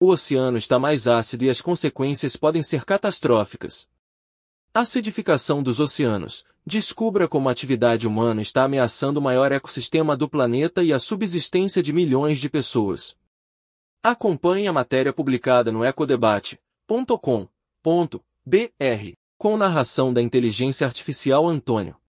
o oceano está mais ácido e as consequências podem ser catastróficas. Acidificação dos oceanos. Descubra como a atividade humana está ameaçando o maior ecossistema do planeta e a subsistência de milhões de pessoas. Acompanhe a matéria publicada no ecodebate.com.br, com narração da inteligência artificial Antônio.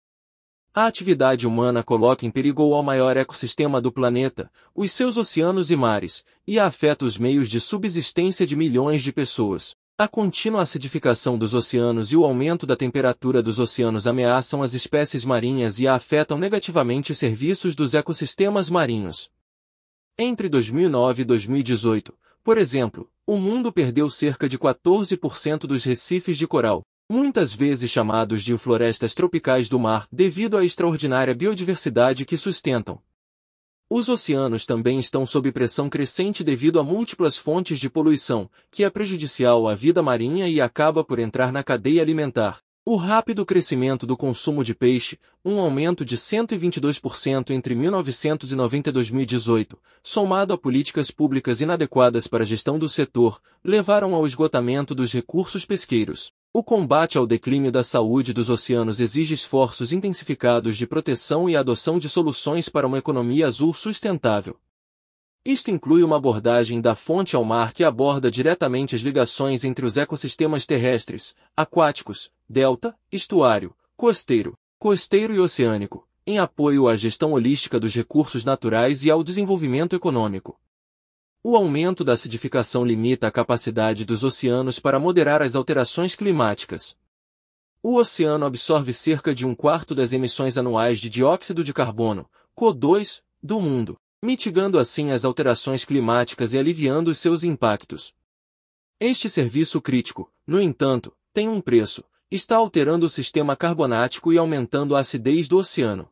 A atividade humana coloca em perigo o maior ecossistema do planeta, os seus oceanos e mares, e afeta os meios de subsistência de milhões de pessoas. A contínua acidificação dos oceanos e o aumento da temperatura dos oceanos ameaçam as espécies marinhas e afetam negativamente os serviços dos ecossistemas marinhos. Entre 2009 e 2018, por exemplo, o mundo perdeu cerca de 14% dos recifes de coral, muitas vezes chamados de florestas tropicais do mar, devido à extraordinária biodiversidade que sustentam. Os oceanos também estão sob pressão crescente devido a múltiplas fontes de poluição, que é prejudicial à vida marinha e acaba por entrar na cadeia alimentar. O rápido crescimento do consumo de peixe, um aumento de 122% entre 1990 e 2018, somado a políticas públicas inadequadas para a gestão do setor, levaram ao esgotamento dos recursos pesqueiros. O combate ao declínio da saúde dos oceanos exige esforços intensificados de proteção e adoção de soluções para uma economia azul sustentável. Isto inclui uma abordagem da fonte ao mar que aborda diretamente as ligações entre os ecossistemas terrestres, aquáticos, delta, estuário, costeiro, costeiro e oceânico, em apoio à gestão holística dos recursos naturais e ao desenvolvimento econômico. O aumento da acidificação limita a capacidade dos oceanos para moderar as alterações climáticas. O oceano absorve cerca de um quarto das emissões anuais de dióxido de carbono, CO2, do mundo mitigando assim as alterações climáticas e aliviando os seus impactos. Este serviço crítico, no entanto, tem um preço, está alterando o sistema carbonático e aumentando a acidez do oceano.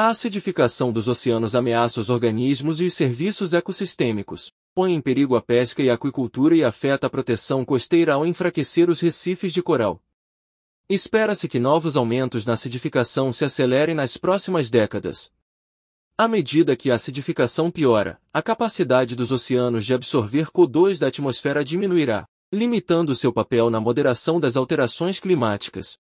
A acidificação dos oceanos ameaça os organismos e os serviços ecossistêmicos, põe em perigo a pesca e a aquicultura e afeta a proteção costeira ao enfraquecer os recifes de coral. Espera-se que novos aumentos na acidificação se acelerem nas próximas décadas. À medida que a acidificação piora, a capacidade dos oceanos de absorver CO2 da atmosfera diminuirá, limitando seu papel na moderação das alterações climáticas.